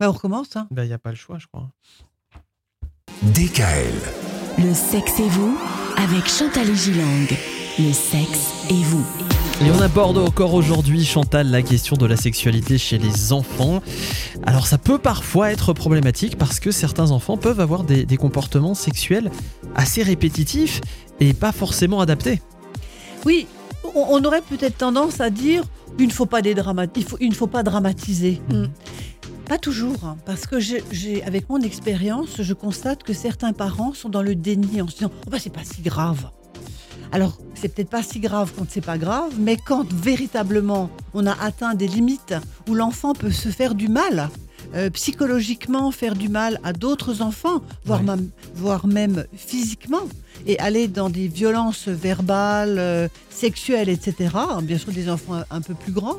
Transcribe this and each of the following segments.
Bah, on recommence. Hein. Bah, il n'y a pas le choix, je crois. DKL. Le sexe et vous avec Chantal Gilang. Le sexe et vous. Et on aborde encore aujourd'hui, Chantal, la question de la sexualité chez les enfants. Alors ça peut parfois être problématique parce que certains enfants peuvent avoir des, des comportements sexuels assez répétitifs et pas forcément adaptés. Oui, on, on aurait peut-être tendance à dire il ne faut pas, des dramat- il faut, il ne faut pas dramatiser. Pas toujours, hein, parce que j'ai- avec mon expérience, je constate que certains parents sont dans le déni en se disant oh bah, c'est pas si grave. Alors, c'est peut-être pas si grave quand c'est pas grave, mais quand véritablement on a atteint des limites où l'enfant peut se faire du mal, euh, psychologiquement faire du mal à d'autres enfants, voire, Ouais. même, voire même physiquement, et aller dans des violences verbales, euh, sexuelles, etc., bien sûr des enfants un peu plus grands,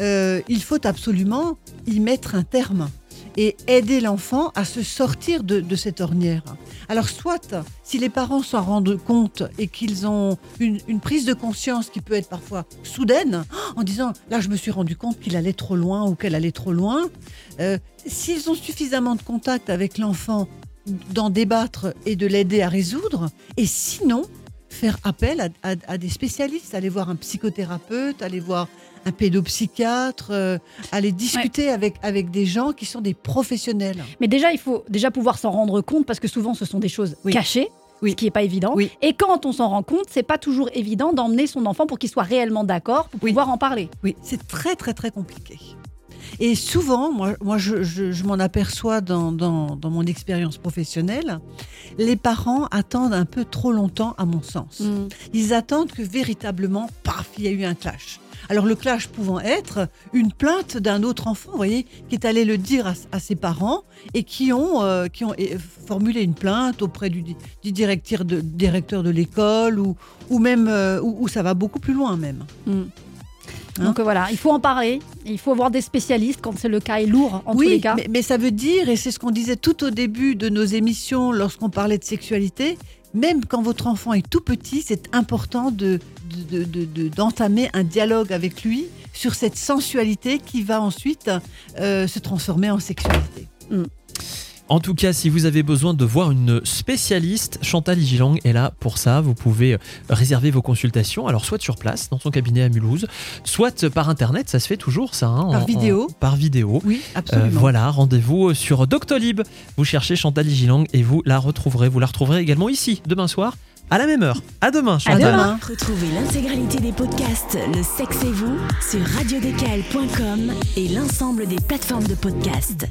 euh, il faut absolument y mettre un terme et aider l'enfant à se sortir de, cette ornière. Alors soit, si les parents s'en rendent compte et qu'ils ont une, une prise de conscience qui peut être parfois soudaine, en disant là je me suis rendu compte qu'il allait trop loin ou qu'elle allait trop loin, euh, s'ils ont suffisamment de contact avec l'enfant d'en débattre et de l'aider à résoudre, et sinon faire appel à, à- à des spécialistes, aller voir un psychothérapeute, aller voir un pédopsychiatre, euh, aller discuter avec, avec des gens qui sont des professionnels. Mais déjà, il faut déjà pouvoir s'en rendre compte parce que souvent, ce sont des choses Oui. cachées. Oui. Ce qui n'est pas évident. Oui. Et quand on s'en rend compte, c'est pas toujours évident d'emmener son enfant pour qu'il soit réellement d'accord, pour pouvoir en parler. Oui, c'est très très très compliqué. Et souvent, moi, moi je, je- je m'en aperçois dans, dans- dans mon expérience professionnelle, les parents attendent un peu trop longtemps, à mon sens. Ils attendent que véritablement, paf, il y a eu un clash. Alors le clash pouvant être une plainte d'un autre enfant, vous voyez, qui est allé le dire à, à ses parents et qui ont, euh, qui ont euh, formulé une plainte auprès du, di- du directeur de, directeur de l'école ou, ou même euh, où, où ça va beaucoup plus loin même. Mm. Hein Donc euh, voilà, il faut en parler. Il faut voir des spécialistes quand c'est le cas est lourd en tous les cas. mais, mais ça veut dire, et c'est ce qu'on disait tout au début de nos émissions lorsqu'on parlait de sexualité, même quand votre enfant est tout petit, c'est important de, de- de- de- d'entamer un dialogue avec lui sur cette sensualité qui va ensuite euh, se transformer en sexualité. En tout cas, si vous avez besoin de voir une spécialiste, Chantal Igilang est là pour ça. Vous pouvez euh, réserver vos consultations, alors soit sur place, dans son cabinet à Mulhouse, soit par internet, ça se fait toujours ça. hein, Par en- vidéo. en- par vidéo. Oui, Euh, absolument. voilà, rendez-vous sur Doctolib. Vous cherchez Chantal Igilang et vous la retrouverez. Vous la retrouverez également ici, demain soir, à la même heure. À demain, Chantal. demain. Retrouvez l'intégralité des podcasts Le sexe et vous sur radiodécal.com et l'ensemble des plateformes de podcasts.